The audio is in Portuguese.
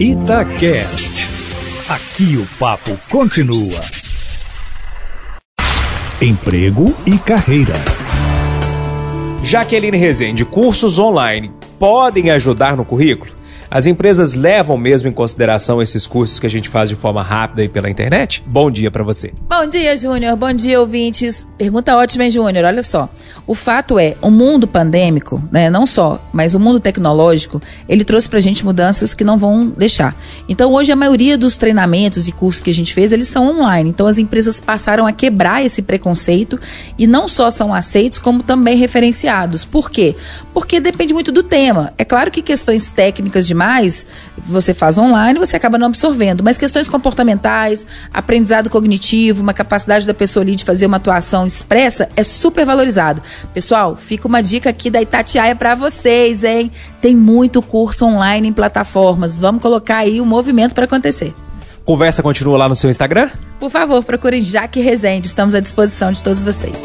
Itacast. Aqui o papo continua. Emprego e carreira. Jaqueline Rezende, cursos online podem ajudar no currículo? As empresas levam mesmo em consideração esses cursos que a gente faz de forma rápida e pela internet? Bom dia para você. Bom dia, Júnior. Bom dia, ouvintes. Pergunta ótima, hein, Júnior? Olha só. O fato é, o mundo pandêmico, né, não só, mas o mundo tecnológico, ele trouxe pra gente mudanças que não vão deixar. Então, hoje a maioria dos treinamentos e cursos que a gente fez, eles são online. Então, as empresas passaram a quebrar esse preconceito e não só são aceitos, como também referenciados. Por quê? Porque depende muito do tema. É claro que questões técnicas de mais, você faz online, você acaba não absorvendo. Mas questões comportamentais, aprendizado cognitivo, uma capacidade da pessoa ali de fazer uma atuação expressa é super valorizado. Pessoal, fica uma dica aqui da Itatiaia para vocês, hein? Tem muito curso online em plataformas. Vamos colocar aí o um movimento para acontecer. Conversa continua lá no seu Instagram? Por favor, procurem Jaque Rezende. Estamos à disposição de todos vocês.